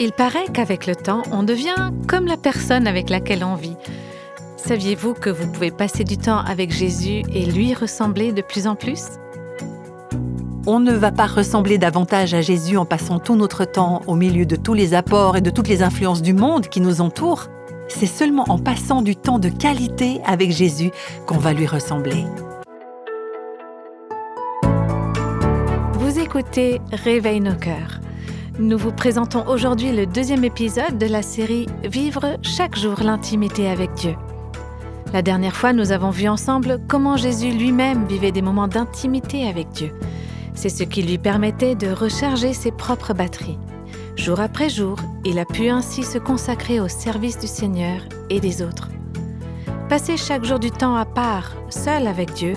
Il paraît qu'avec le temps, on devient comme la personne avec laquelle on vit. Saviez-vous que vous pouvez passer du temps avec Jésus et lui ressembler de plus en plus? On ne va pas ressembler davantage à Jésus en passant tout notre temps au milieu de tous les apports et de toutes les influences du monde qui nous entourent. C'est seulement en passant du temps de qualité avec Jésus qu'on va lui ressembler. Vous écoutez Réveille nos cœurs nous vous présentons aujourd'hui le deuxième épisode de la série Vivre chaque jour l'intimité avec Dieu. La dernière fois, nous avons vu ensemble comment Jésus lui-même vivait des moments d'intimité avec Dieu. C'est ce qui lui permettait de recharger ses propres batteries. Jour après jour, il a pu ainsi se consacrer au service du Seigneur et des autres. Passer chaque jour du temps à part, seul avec Dieu,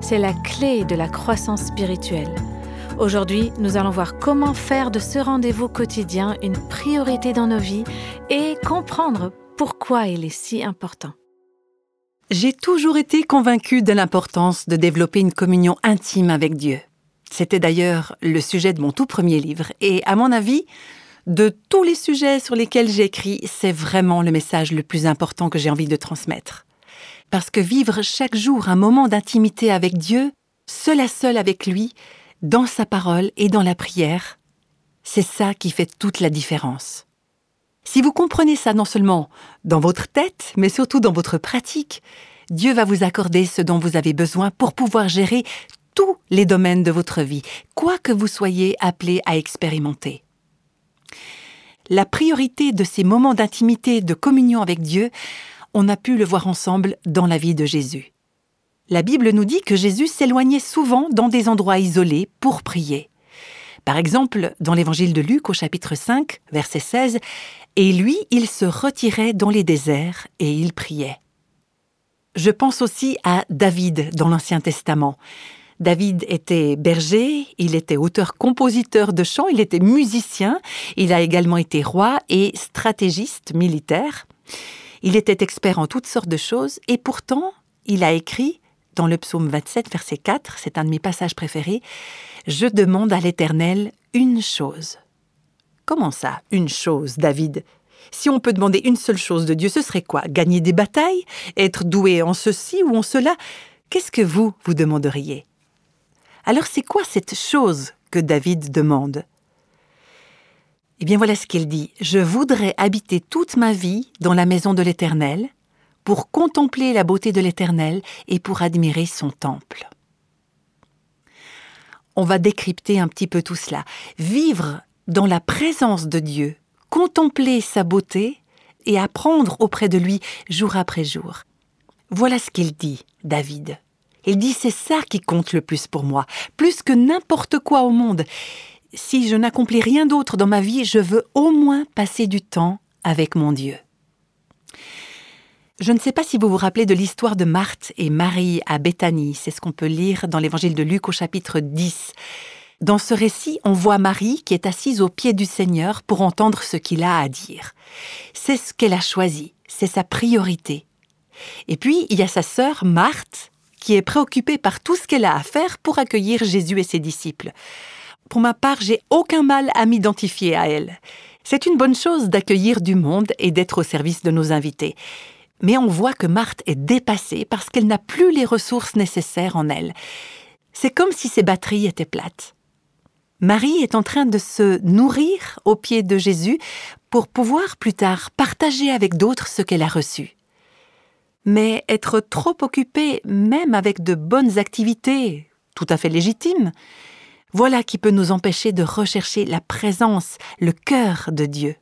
c'est la clé de la croissance spirituelle. Aujourd'hui, nous allons voir comment faire de ce rendez-vous quotidien une priorité dans nos vies et comprendre pourquoi il est si important. J'ai toujours été convaincue de l'importance de développer une communion intime avec Dieu. C'était d'ailleurs le sujet de mon tout premier livre et à mon avis, de tous les sujets sur lesquels j'ai écrit, c'est vraiment le message le plus important que j'ai envie de transmettre. Parce que vivre chaque jour un moment d'intimité avec Dieu, seul à seul avec lui, dans sa parole et dans la prière, c'est ça qui fait toute la différence. Si vous comprenez ça non seulement dans votre tête, mais surtout dans votre pratique, Dieu va vous accorder ce dont vous avez besoin pour pouvoir gérer tous les domaines de votre vie, quoi que vous soyez appelé à expérimenter. La priorité de ces moments d'intimité, de communion avec Dieu, on a pu le voir ensemble dans la vie de Jésus. La Bible nous dit que Jésus s'éloignait souvent dans des endroits isolés pour prier. Par exemple, dans l'évangile de Luc au chapitre 5, verset 16, Et lui, il se retirait dans les déserts et il priait. Je pense aussi à David dans l'Ancien Testament. David était berger, il était auteur-compositeur de chants, il était musicien, il a également été roi et stratégiste militaire. Il était expert en toutes sortes de choses et pourtant, il a écrit dans le psaume 27, verset 4, c'est un de mes passages préférés, Je demande à l'Éternel une chose. Comment ça, une chose, David? Si on peut demander une seule chose de Dieu, ce serait quoi? Gagner des batailles? Être doué en ceci ou en cela? Qu'est-ce que vous, vous demanderiez? Alors c'est quoi cette chose que David demande? Eh bien voilà ce qu'il dit. Je voudrais habiter toute ma vie dans la maison de l'Éternel, pour contempler la beauté de l'Éternel et pour admirer son temple. On va décrypter un petit peu tout cela. Vivre dans la présence de Dieu, contempler sa beauté et apprendre auprès de lui jour après jour. Voilà ce qu'il dit, David. Il dit c'est ça qui compte le plus pour moi, plus que n'importe quoi au monde. Si je n'accomplis rien d'autre dans ma vie, je veux au moins passer du temps avec mon Dieu. Je ne sais pas si vous vous rappelez de l'histoire de Marthe et Marie à Béthanie. C'est ce qu'on peut lire dans l'évangile de Luc au chapitre 10. Dans ce récit, on voit Marie qui est assise au pied du Seigneur pour entendre ce qu'il a à dire. C'est ce qu'elle a choisi, c'est sa priorité. Et puis, il y a sa sœur Marthe qui est préoccupée par tout ce qu'elle a à faire pour accueillir Jésus et ses disciples. Pour ma part, j'ai aucun mal à m'identifier à elle. C'est une bonne chose d'accueillir du monde et d'être au service de nos invités mais on voit que Marthe est dépassée parce qu'elle n'a plus les ressources nécessaires en elle. C'est comme si ses batteries étaient plates. Marie est en train de se nourrir au pied de Jésus pour pouvoir plus tard partager avec d'autres ce qu'elle a reçu. Mais être trop occupée, même avec de bonnes activités, tout à fait légitimes, voilà qui peut nous empêcher de rechercher la présence, le cœur de Dieu.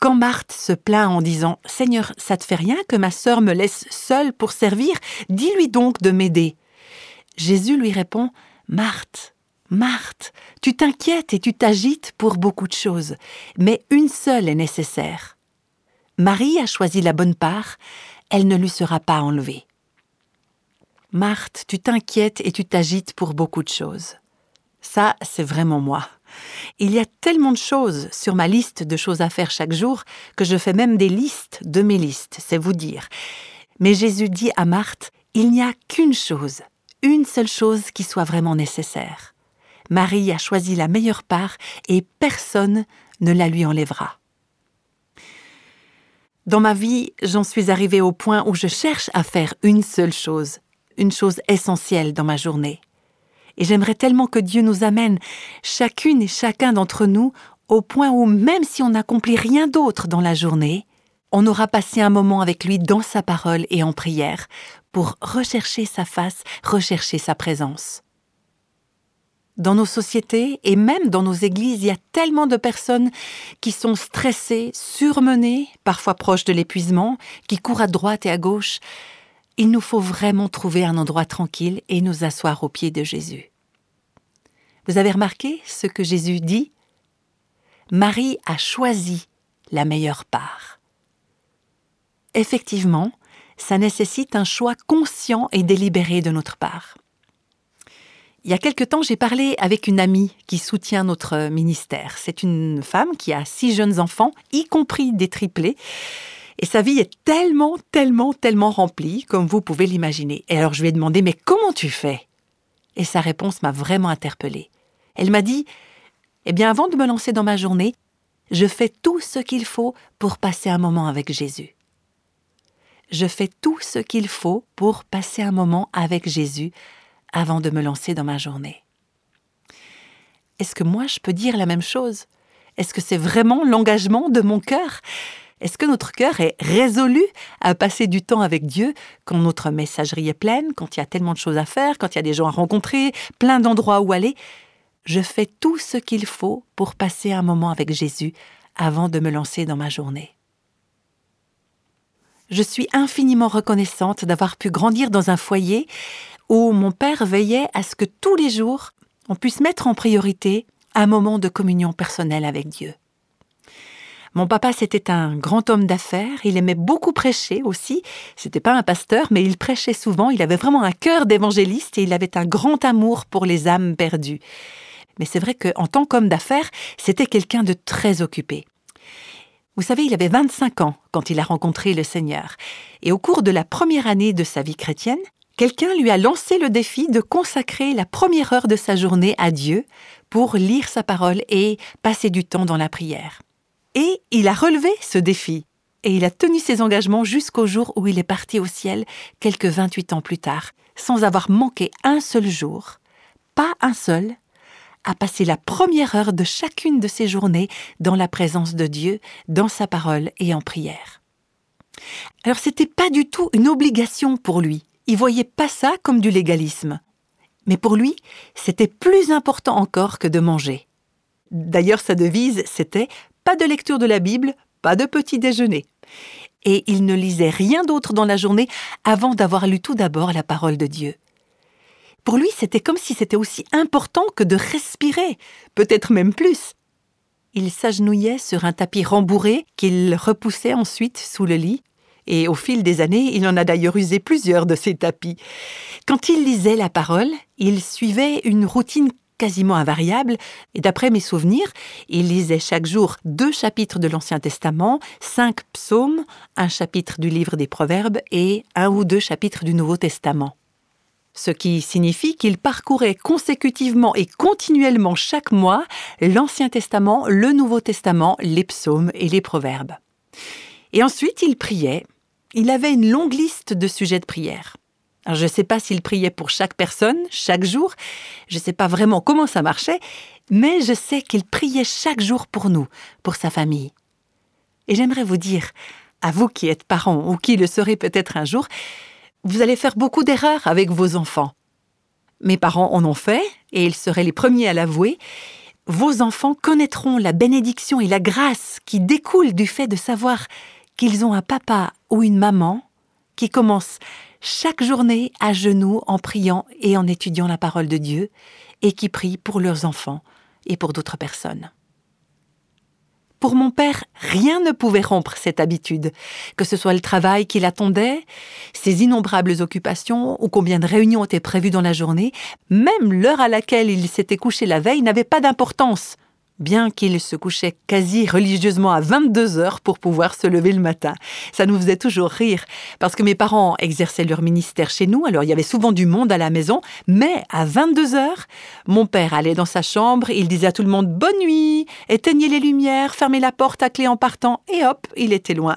Quand Marthe se plaint en disant Seigneur, ça te fait rien que ma sœur me laisse seule pour servir, dis-lui donc de m'aider. Jésus lui répond Marthe, Marthe, tu t'inquiètes et tu t'agites pour beaucoup de choses, mais une seule est nécessaire. Marie a choisi la bonne part, elle ne lui sera pas enlevée. Marthe, tu t'inquiètes et tu t'agites pour beaucoup de choses. Ça, c'est vraiment moi. Il y a tellement de choses sur ma liste de choses à faire chaque jour que je fais même des listes de mes listes, c'est vous dire. Mais Jésus dit à Marthe, il n'y a qu'une chose, une seule chose qui soit vraiment nécessaire. Marie a choisi la meilleure part et personne ne la lui enlèvera. Dans ma vie, j'en suis arrivée au point où je cherche à faire une seule chose, une chose essentielle dans ma journée. Et j'aimerais tellement que Dieu nous amène, chacune et chacun d'entre nous, au point où même si on n'accomplit rien d'autre dans la journée, on aura passé un moment avec lui dans sa parole et en prière pour rechercher sa face, rechercher sa présence. Dans nos sociétés et même dans nos églises, il y a tellement de personnes qui sont stressées, surmenées, parfois proches de l'épuisement, qui courent à droite et à gauche. Il nous faut vraiment trouver un endroit tranquille et nous asseoir aux pieds de Jésus. Vous avez remarqué ce que Jésus dit? Marie a choisi la meilleure part. Effectivement, ça nécessite un choix conscient et délibéré de notre part. Il y a quelque temps, j'ai parlé avec une amie qui soutient notre ministère. C'est une femme qui a six jeunes enfants, y compris des triplés. Et sa vie est tellement, tellement, tellement remplie, comme vous pouvez l'imaginer. Et alors je lui ai demandé, mais comment tu fais? Et sa réponse m'a vraiment interpellée. Elle m'a dit, eh bien avant de me lancer dans ma journée, je fais tout ce qu'il faut pour passer un moment avec Jésus. Je fais tout ce qu'il faut pour passer un moment avec Jésus avant de me lancer dans ma journée. Est-ce que moi je peux dire la même chose? Est-ce que c'est vraiment l'engagement de mon cœur? Est-ce que notre cœur est résolu à passer du temps avec Dieu quand notre messagerie est pleine, quand il y a tellement de choses à faire, quand il y a des gens à rencontrer, plein d'endroits où aller? Je fais tout ce qu'il faut pour passer un moment avec Jésus avant de me lancer dans ma journée. Je suis infiniment reconnaissante d'avoir pu grandir dans un foyer où mon père veillait à ce que tous les jours, on puisse mettre en priorité un moment de communion personnelle avec Dieu. Mon papa, c'était un grand homme d'affaires, il aimait beaucoup prêcher aussi. C'était pas un pasteur, mais il prêchait souvent, il avait vraiment un cœur d'évangéliste et il avait un grand amour pour les âmes perdues. Mais c'est vrai qu'en tant qu'homme d'affaires, c'était quelqu'un de très occupé. Vous savez, il avait 25 ans quand il a rencontré le Seigneur. Et au cours de la première année de sa vie chrétienne, quelqu'un lui a lancé le défi de consacrer la première heure de sa journée à Dieu pour lire sa parole et passer du temps dans la prière. Et il a relevé ce défi, et il a tenu ses engagements jusqu'au jour où il est parti au ciel, quelques 28 ans plus tard, sans avoir manqué un seul jour, pas un seul, à passer la première heure de chacune de ses journées dans la présence de Dieu, dans sa parole et en prière. Alors c'était pas du tout une obligation pour lui, il voyait pas ça comme du légalisme. Mais pour lui, c'était plus important encore que de manger. D'ailleurs, sa devise, c'était pas de lecture de la Bible, pas de petit déjeuner. Et il ne lisait rien d'autre dans la journée avant d'avoir lu tout d'abord la parole de Dieu. Pour lui, c'était comme si c'était aussi important que de respirer, peut-être même plus. Il s'agenouillait sur un tapis rembourré qu'il repoussait ensuite sous le lit, et au fil des années, il en a d'ailleurs usé plusieurs de ces tapis. Quand il lisait la parole, il suivait une routine quasiment invariable, et d'après mes souvenirs, il lisait chaque jour deux chapitres de l'Ancien Testament, cinq psaumes, un chapitre du livre des Proverbes et un ou deux chapitres du Nouveau Testament. Ce qui signifie qu'il parcourait consécutivement et continuellement chaque mois l'Ancien Testament, le Nouveau Testament, les psaumes et les Proverbes. Et ensuite, il priait, il avait une longue liste de sujets de prière. Je ne sais pas s'il priait pour chaque personne, chaque jour, je ne sais pas vraiment comment ça marchait, mais je sais qu'il priait chaque jour pour nous, pour sa famille. Et j'aimerais vous dire, à vous qui êtes parents ou qui le serez peut-être un jour, vous allez faire beaucoup d'erreurs avec vos enfants. Mes parents en ont fait, et ils seraient les premiers à l'avouer. Vos enfants connaîtront la bénédiction et la grâce qui découlent du fait de savoir qu'ils ont un papa ou une maman qui commence chaque journée à genoux en priant et en étudiant la parole de Dieu et qui prie pour leurs enfants et pour d'autres personnes. Pour mon père, rien ne pouvait rompre cette habitude, que ce soit le travail qui l'attendait, ses innombrables occupations ou combien de réunions étaient prévues dans la journée, même l'heure à laquelle il s'était couché la veille n'avait pas d'importance. Bien qu'il se couchait quasi religieusement à 22 heures pour pouvoir se lever le matin. Ça nous faisait toujours rire, parce que mes parents exerçaient leur ministère chez nous, alors il y avait souvent du monde à la maison, mais à 22 heures, mon père allait dans sa chambre, il disait à tout le monde bonne nuit, éteignez les lumières, fermez la porte à clé en partant, et hop, il était loin.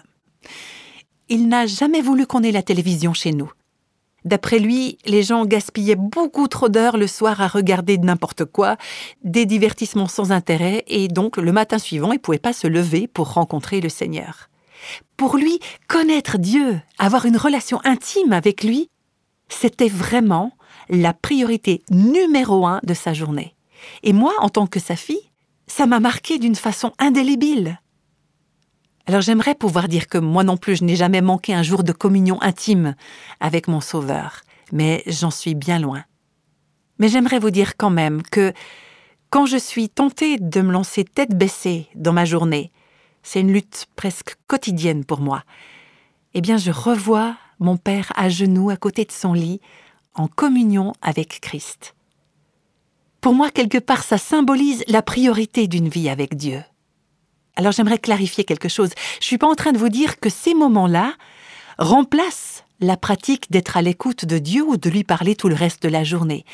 Il n'a jamais voulu qu'on ait la télévision chez nous. D'après lui, les gens gaspillaient beaucoup trop d'heures le soir à regarder n'importe quoi, des divertissements sans intérêt, et donc le matin suivant, ils ne pouvaient pas se lever pour rencontrer le Seigneur. Pour lui, connaître Dieu, avoir une relation intime avec lui, c'était vraiment la priorité numéro un de sa journée. Et moi, en tant que sa fille, ça m'a marqué d'une façon indélébile. Alors j'aimerais pouvoir dire que moi non plus je n'ai jamais manqué un jour de communion intime avec mon Sauveur, mais j'en suis bien loin. Mais j'aimerais vous dire quand même que quand je suis tentée de me lancer tête baissée dans ma journée, c'est une lutte presque quotidienne pour moi, eh bien je revois mon Père à genoux à côté de son lit, en communion avec Christ. Pour moi, quelque part, ça symbolise la priorité d'une vie avec Dieu. Alors j'aimerais clarifier quelque chose. Je ne suis pas en train de vous dire que ces moments-là remplacent la pratique d'être à l'écoute de Dieu ou de lui parler tout le reste de la journée.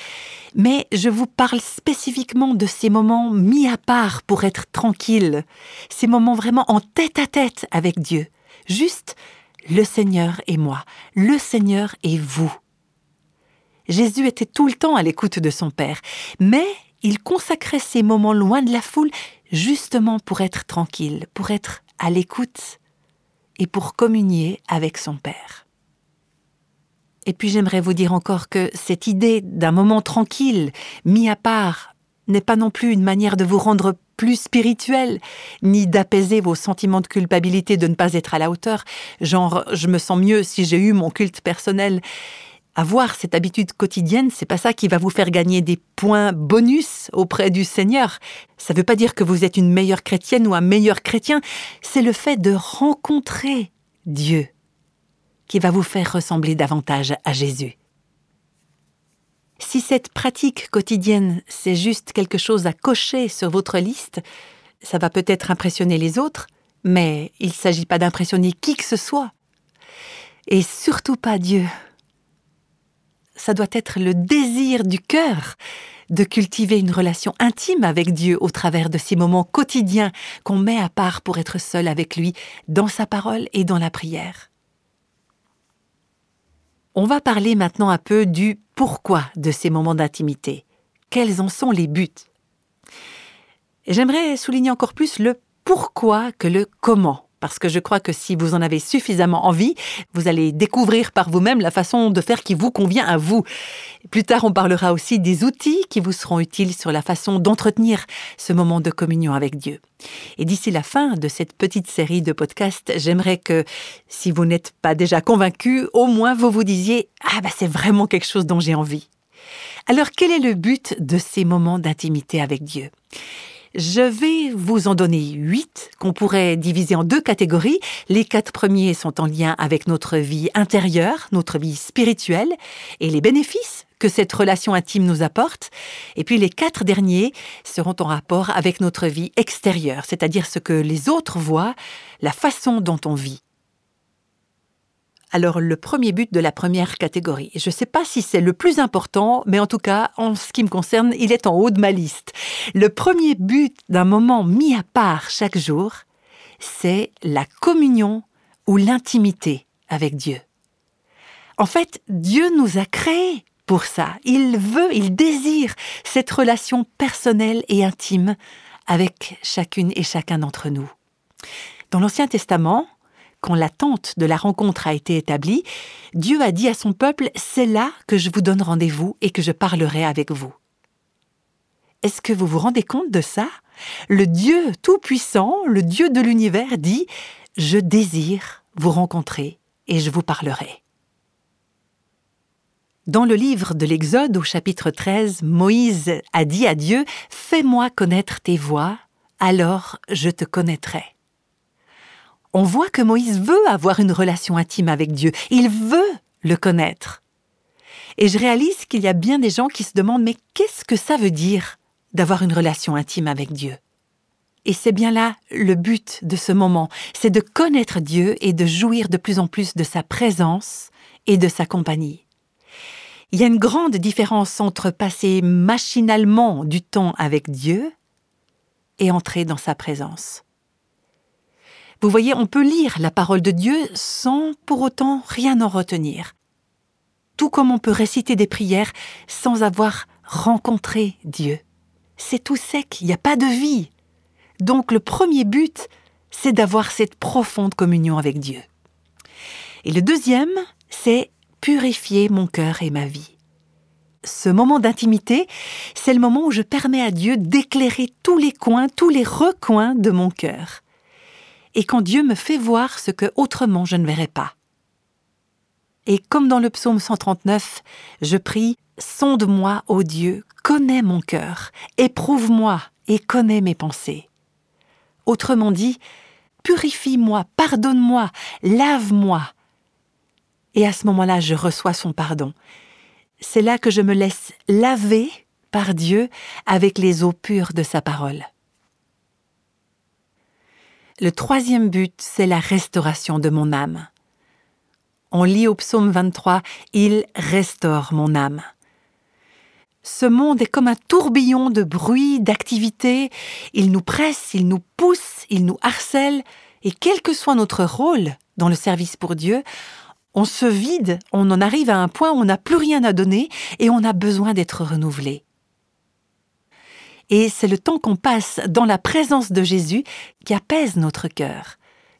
Mais je vous parle spécifiquement de ces moments mis à part pour être tranquille, ces moments vraiment en tête à tête avec Dieu. Juste le Seigneur et moi, le Seigneur et vous. Jésus était tout le temps à l'écoute de son Père, mais il consacrait ces moments loin de la foule justement pour être tranquille, pour être à l'écoute et pour communier avec son Père. Et puis j'aimerais vous dire encore que cette idée d'un moment tranquille, mis à part, n'est pas non plus une manière de vous rendre plus spirituel, ni d'apaiser vos sentiments de culpabilité de ne pas être à la hauteur, genre je me sens mieux si j'ai eu mon culte personnel avoir cette habitude quotidienne, c'est pas ça qui va vous faire gagner des points bonus auprès du Seigneur. Ça veut pas dire que vous êtes une meilleure chrétienne ou un meilleur chrétien, c'est le fait de rencontrer Dieu qui va vous faire ressembler davantage à Jésus. Si cette pratique quotidienne, c'est juste quelque chose à cocher sur votre liste, ça va peut-être impressionner les autres, mais il ne s'agit pas d'impressionner qui que ce soit. Et surtout pas Dieu ça doit être le désir du cœur de cultiver une relation intime avec Dieu au travers de ces moments quotidiens qu'on met à part pour être seul avec lui dans sa parole et dans la prière. On va parler maintenant un peu du pourquoi de ces moments d'intimité. Quels en sont les buts? J'aimerais souligner encore plus le pourquoi que le comment parce que je crois que si vous en avez suffisamment envie, vous allez découvrir par vous-même la façon de faire qui vous convient à vous. Plus tard, on parlera aussi des outils qui vous seront utiles sur la façon d'entretenir ce moment de communion avec Dieu. Et d'ici la fin de cette petite série de podcasts, j'aimerais que, si vous n'êtes pas déjà convaincu, au moins vous vous disiez Ah, bah c'est vraiment quelque chose dont j'ai envie. Alors, quel est le but de ces moments d'intimité avec Dieu? Je vais vous en donner huit qu'on pourrait diviser en deux catégories. Les quatre premiers sont en lien avec notre vie intérieure, notre vie spirituelle et les bénéfices que cette relation intime nous apporte. Et puis les quatre derniers seront en rapport avec notre vie extérieure, c'est-à-dire ce que les autres voient, la façon dont on vit. Alors le premier but de la première catégorie, je ne sais pas si c'est le plus important, mais en tout cas, en ce qui me concerne, il est en haut de ma liste. Le premier but d'un moment mis à part chaque jour, c'est la communion ou l'intimité avec Dieu. En fait, Dieu nous a créés pour ça. Il veut, il désire cette relation personnelle et intime avec chacune et chacun d'entre nous. Dans l'Ancien Testament, quand l'attente de la rencontre a été établie, Dieu a dit à son peuple, C'est là que je vous donne rendez-vous et que je parlerai avec vous. Est-ce que vous vous rendez compte de ça? Le Dieu Tout-Puissant, le Dieu de l'univers dit, Je désire vous rencontrer et je vous parlerai. Dans le livre de l'Exode au chapitre 13, Moïse a dit à Dieu, Fais-moi connaître tes voies, alors je te connaîtrai on voit que Moïse veut avoir une relation intime avec Dieu. Il veut le connaître. Et je réalise qu'il y a bien des gens qui se demandent mais qu'est-ce que ça veut dire d'avoir une relation intime avec Dieu? Et c'est bien là le but de ce moment, c'est de connaître Dieu et de jouir de plus en plus de sa présence et de sa compagnie. Il y a une grande différence entre passer machinalement du temps avec Dieu et entrer dans sa présence. Vous voyez, on peut lire la parole de Dieu sans pour autant rien en retenir. Tout comme on peut réciter des prières sans avoir rencontré Dieu. C'est tout sec, il n'y a pas de vie. Donc le premier but, c'est d'avoir cette profonde communion avec Dieu. Et le deuxième, c'est purifier mon cœur et ma vie. Ce moment d'intimité, c'est le moment où je permets à Dieu d'éclairer tous les coins, tous les recoins de mon cœur. Et quand Dieu me fait voir ce que autrement je ne verrais pas. Et comme dans le psaume 139, je prie Sonde-moi, ô Dieu, connais mon cœur, éprouve-moi et connais mes pensées. Autrement dit, purifie-moi, pardonne-moi, lave-moi. Et à ce moment-là, je reçois son pardon. C'est là que je me laisse laver par Dieu avec les eaux pures de sa parole. Le troisième but, c'est la restauration de mon âme. On lit au psaume 23, Il restaure mon âme. Ce monde est comme un tourbillon de bruit, d'activité. Il nous presse, il nous pousse, il nous harcèle. Et quel que soit notre rôle dans le service pour Dieu, on se vide, on en arrive à un point où on n'a plus rien à donner et on a besoin d'être renouvelé. Et c'est le temps qu'on passe dans la présence de Jésus qui apaise notre cœur,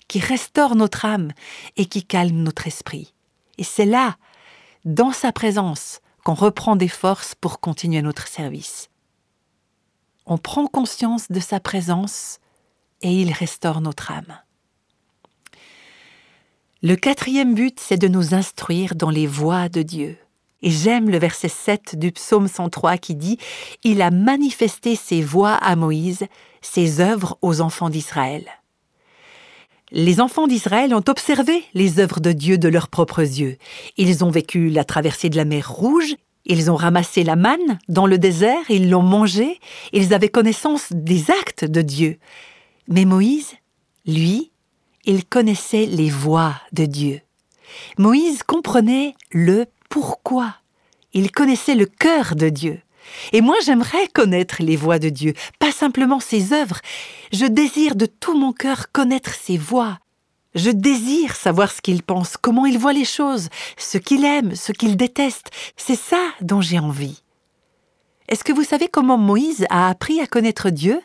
qui restaure notre âme et qui calme notre esprit. Et c'est là, dans sa présence, qu'on reprend des forces pour continuer notre service. On prend conscience de sa présence et il restaure notre âme. Le quatrième but, c'est de nous instruire dans les voies de Dieu. Et j'aime le verset 7 du psaume 103 qui dit Il a manifesté ses voies à Moïse, ses œuvres aux enfants d'Israël. Les enfants d'Israël ont observé les œuvres de Dieu de leurs propres yeux. Ils ont vécu la traversée de la mer Rouge, ils ont ramassé la manne dans le désert, ils l'ont mangée, ils avaient connaissance des actes de Dieu. Mais Moïse, lui, il connaissait les voies de Dieu. Moïse comprenait le pourquoi. Il connaissait le cœur de Dieu. Et moi j'aimerais connaître les voies de Dieu, pas simplement ses œuvres. Je désire de tout mon cœur connaître ses voies. Je désire savoir ce qu'il pense, comment il voit les choses, ce qu'il aime, ce qu'il déteste. C'est ça dont j'ai envie. Est-ce que vous savez comment Moïse a appris à connaître Dieu?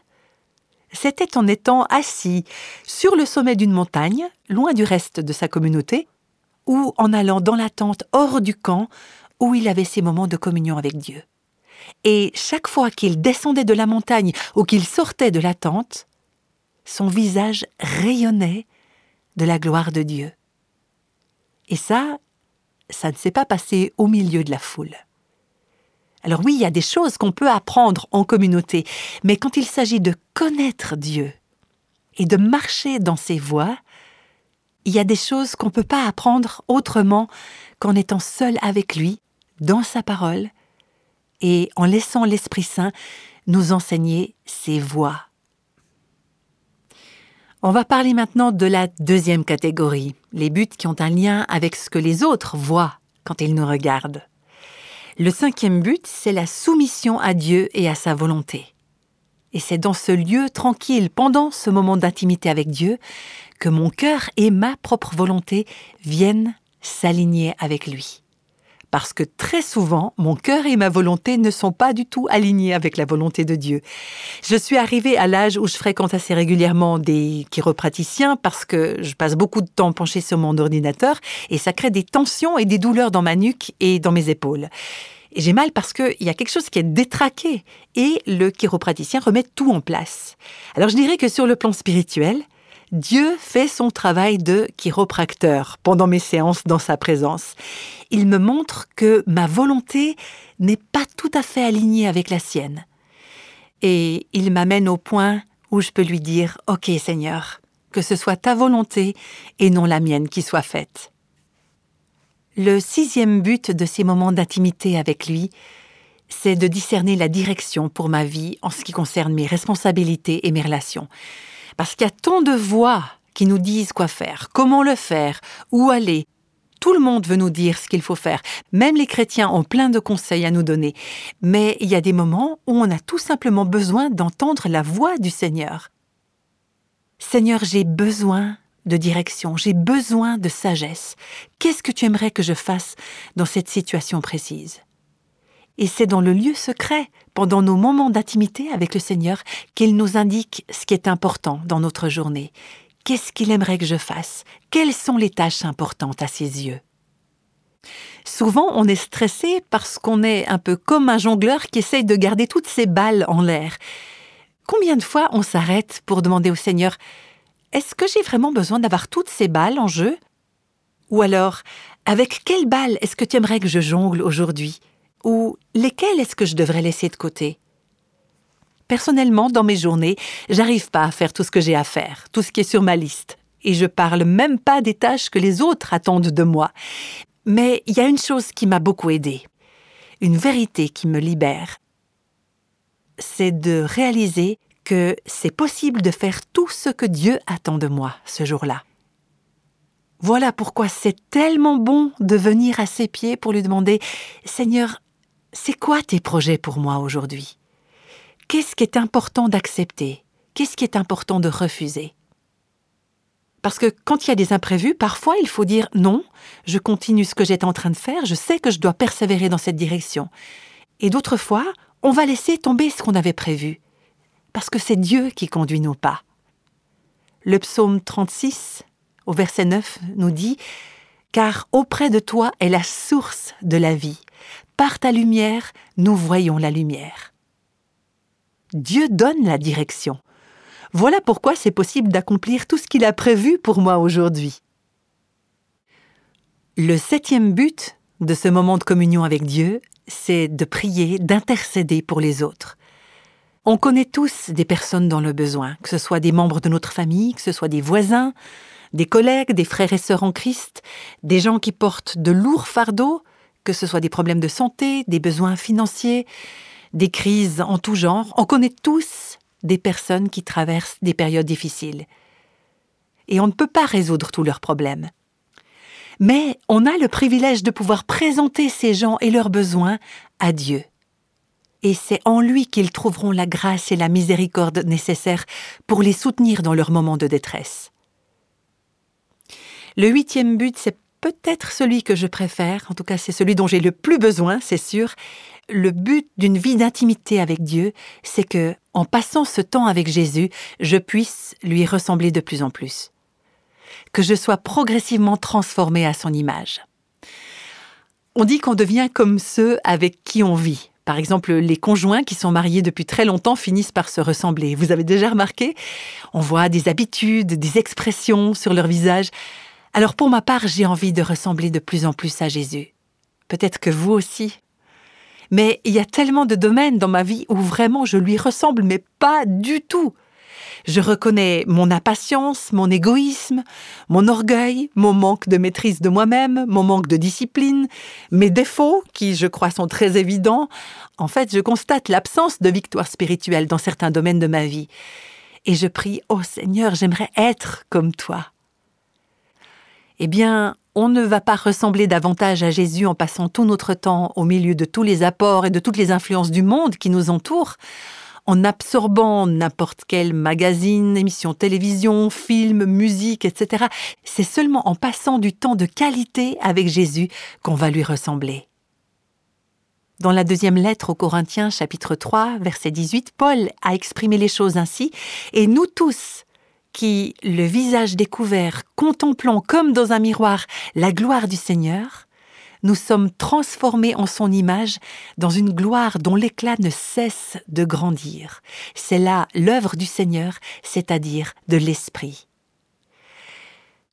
C'était en étant assis sur le sommet d'une montagne, loin du reste de sa communauté, ou en allant dans la tente hors du camp où il avait ses moments de communion avec Dieu. Et chaque fois qu'il descendait de la montagne ou qu'il sortait de la tente, son visage rayonnait de la gloire de Dieu. Et ça, ça ne s'est pas passé au milieu de la foule. Alors oui, il y a des choses qu'on peut apprendre en communauté, mais quand il s'agit de connaître Dieu et de marcher dans ses voies, il y a des choses qu'on ne peut pas apprendre autrement qu'en étant seul avec lui, dans sa parole, et en laissant l'Esprit Saint nous enseigner ses voies. On va parler maintenant de la deuxième catégorie, les buts qui ont un lien avec ce que les autres voient quand ils nous regardent. Le cinquième but, c'est la soumission à Dieu et à sa volonté. Et c'est dans ce lieu tranquille, pendant ce moment d'intimité avec Dieu, que mon cœur et ma propre volonté viennent s'aligner avec lui parce que très souvent, mon cœur et ma volonté ne sont pas du tout alignés avec la volonté de Dieu. Je suis arrivée à l'âge où je fréquente assez régulièrement des chiropraticiens parce que je passe beaucoup de temps penchée sur mon ordinateur et ça crée des tensions et des douleurs dans ma nuque et dans mes épaules. Et j'ai mal parce qu'il y a quelque chose qui est détraqué et le chiropraticien remet tout en place. Alors je dirais que sur le plan spirituel, Dieu fait son travail de chiropracteur pendant mes séances dans sa présence. Il me montre que ma volonté n'est pas tout à fait alignée avec la sienne. Et il m'amène au point où je peux lui dire Ok Seigneur, que ce soit ta volonté et non la mienne qui soit faite. Le sixième but de ces moments d'intimité avec lui, c'est de discerner la direction pour ma vie en ce qui concerne mes responsabilités et mes relations. Parce qu'il y a tant de voix qui nous disent quoi faire, comment le faire, où aller. Tout le monde veut nous dire ce qu'il faut faire. Même les chrétiens ont plein de conseils à nous donner. Mais il y a des moments où on a tout simplement besoin d'entendre la voix du Seigneur. Seigneur, j'ai besoin de direction, j'ai besoin de sagesse. Qu'est-ce que tu aimerais que je fasse dans cette situation précise? Et c'est dans le lieu secret, pendant nos moments d'intimité avec le Seigneur, qu'il nous indique ce qui est important dans notre journée. Qu'est-ce qu'il aimerait que je fasse? Quelles sont les tâches importantes à ses yeux? Souvent, on est stressé parce qu'on est un peu comme un jongleur qui essaye de garder toutes ses balles en l'air. Combien de fois on s'arrête pour demander au Seigneur Est-ce que j'ai vraiment besoin d'avoir toutes ces balles en jeu? Ou alors, avec quelles balles est-ce que tu aimerais que je jongle aujourd'hui? Ou lesquelles est-ce que je devrais laisser de côté? Personnellement, dans mes journées, j'arrive pas à faire tout ce que j'ai à faire, tout ce qui est sur ma liste. Et je parle même pas des tâches que les autres attendent de moi. Mais il y a une chose qui m'a beaucoup aidée, une vérité qui me libère. C'est de réaliser que c'est possible de faire tout ce que Dieu attend de moi ce jour-là. Voilà pourquoi c'est tellement bon de venir à ses pieds pour lui demander Seigneur, c'est quoi tes projets pour moi aujourd'hui? Qu'est-ce qui est important d'accepter? Qu'est-ce qui est important de refuser? Parce que quand il y a des imprévus, parfois il faut dire non, je continue ce que j'étais en train de faire, je sais que je dois persévérer dans cette direction. Et d'autres fois, on va laisser tomber ce qu'on avait prévu, parce que c'est Dieu qui conduit nos pas. Le psaume 36, au verset 9, nous dit Car auprès de toi est la source de la vie. Par ta lumière, nous voyons la lumière. Dieu donne la direction. Voilà pourquoi c'est possible d'accomplir tout ce qu'il a prévu pour moi aujourd'hui. Le septième but de ce moment de communion avec Dieu, c'est de prier, d'intercéder pour les autres. On connaît tous des personnes dans le besoin, que ce soit des membres de notre famille, que ce soit des voisins, des collègues, des frères et sœurs en Christ, des gens qui portent de lourds fardeaux, que ce soit des problèmes de santé, des besoins financiers, des crises en tout genre. On connaît tous des personnes qui traversent des périodes difficiles. Et on ne peut pas résoudre tous leurs problèmes. Mais on a le privilège de pouvoir présenter ces gens et leurs besoins à Dieu. Et c'est en lui qu'ils trouveront la grâce et la miséricorde nécessaires pour les soutenir dans leurs moments de détresse. Le huitième but, c'est peut-être celui que je préfère, en tout cas c'est celui dont j'ai le plus besoin, c'est sûr, le but d'une vie d'intimité avec Dieu, c'est que, en passant ce temps avec Jésus, je puisse lui ressembler de plus en plus. Que je sois progressivement transformé à son image. On dit qu'on devient comme ceux avec qui on vit. Par exemple, les conjoints qui sont mariés depuis très longtemps finissent par se ressembler. Vous avez déjà remarqué? On voit des habitudes, des expressions sur leur visage. Alors pour ma part, j'ai envie de ressembler de plus en plus à Jésus. Peut-être que vous aussi, mais il y a tellement de domaines dans ma vie où vraiment je lui ressemble, mais pas du tout. Je reconnais mon impatience, mon égoïsme, mon orgueil, mon manque de maîtrise de moi-même, mon manque de discipline, mes défauts, qui je crois sont très évidents. En fait, je constate l'absence de victoire spirituelle dans certains domaines de ma vie. Et je prie, oh Seigneur, j'aimerais être comme toi. Eh bien, on ne va pas ressembler davantage à Jésus en passant tout notre temps au milieu de tous les apports et de toutes les influences du monde qui nous entourent, en absorbant n'importe quel magazine, émission télévision, film, musique, etc. C'est seulement en passant du temps de qualité avec Jésus qu'on va lui ressembler. Dans la deuxième lettre aux Corinthiens chapitre 3 verset 18, Paul a exprimé les choses ainsi, et nous tous, qui, le visage découvert, contemplant comme dans un miroir la gloire du Seigneur, nous sommes transformés en son image dans une gloire dont l'éclat ne cesse de grandir. C'est là l'œuvre du Seigneur, c'est-à-dire de l'Esprit.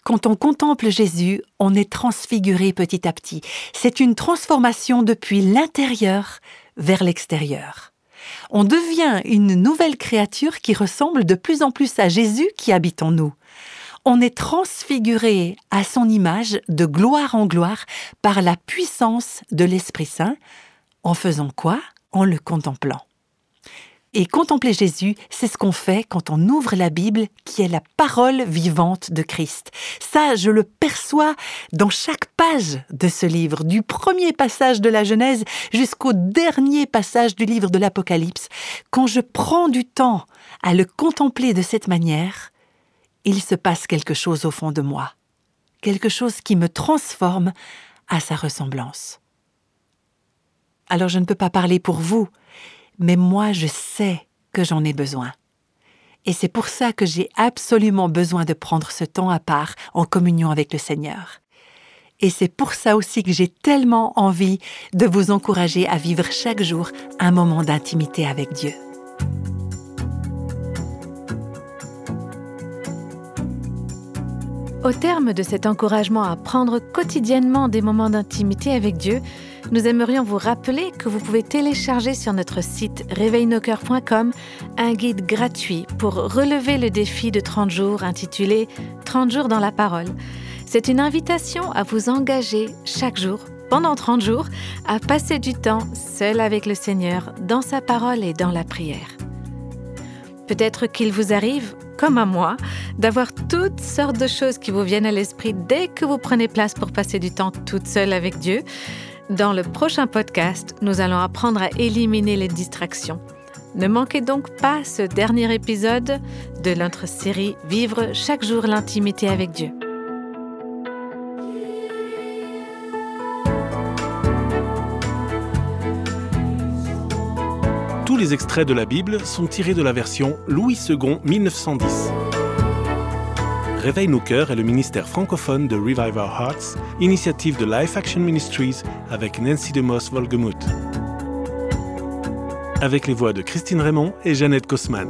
Quand on contemple Jésus, on est transfiguré petit à petit. C'est une transformation depuis l'intérieur vers l'extérieur on devient une nouvelle créature qui ressemble de plus en plus à Jésus qui habite en nous. On est transfiguré à son image de gloire en gloire par la puissance de l'Esprit Saint. En faisant quoi? En le contemplant. Et contempler Jésus, c'est ce qu'on fait quand on ouvre la Bible, qui est la parole vivante de Christ. Ça, je le perçois dans chaque page de ce livre, du premier passage de la Genèse jusqu'au dernier passage du livre de l'Apocalypse. Quand je prends du temps à le contempler de cette manière, il se passe quelque chose au fond de moi, quelque chose qui me transforme à sa ressemblance. Alors je ne peux pas parler pour vous, mais moi je sais que j'en ai besoin. Et c'est pour ça que j'ai absolument besoin de prendre ce temps à part en communion avec le Seigneur. Et c'est pour ça aussi que j'ai tellement envie de vous encourager à vivre chaque jour un moment d'intimité avec Dieu. Au terme de cet encouragement à prendre quotidiennement des moments d'intimité avec Dieu, nous aimerions vous rappeler que vous pouvez télécharger sur notre site réveilnoscoeurs.com un guide gratuit pour relever le défi de 30 jours intitulé 30 jours dans la parole. C'est une invitation à vous engager chaque jour, pendant 30 jours, à passer du temps seul avec le Seigneur dans sa parole et dans la prière. Peut-être qu'il vous arrive, comme à moi, d'avoir toutes sortes de choses qui vous viennent à l'esprit dès que vous prenez place pour passer du temps toute seule avec Dieu. Dans le prochain podcast, nous allons apprendre à éliminer les distractions. Ne manquez donc pas ce dernier épisode de notre série Vivre chaque jour l'intimité avec Dieu. Tous les extraits de la Bible sont tirés de la version Louis II 1910. Réveille nos cœurs est le ministère francophone de Revive Our Hearts, initiative de Life Action Ministries avec Nancy DeMoss Volgemuth. Avec les voix de Christine Raymond et Jeannette Kosman.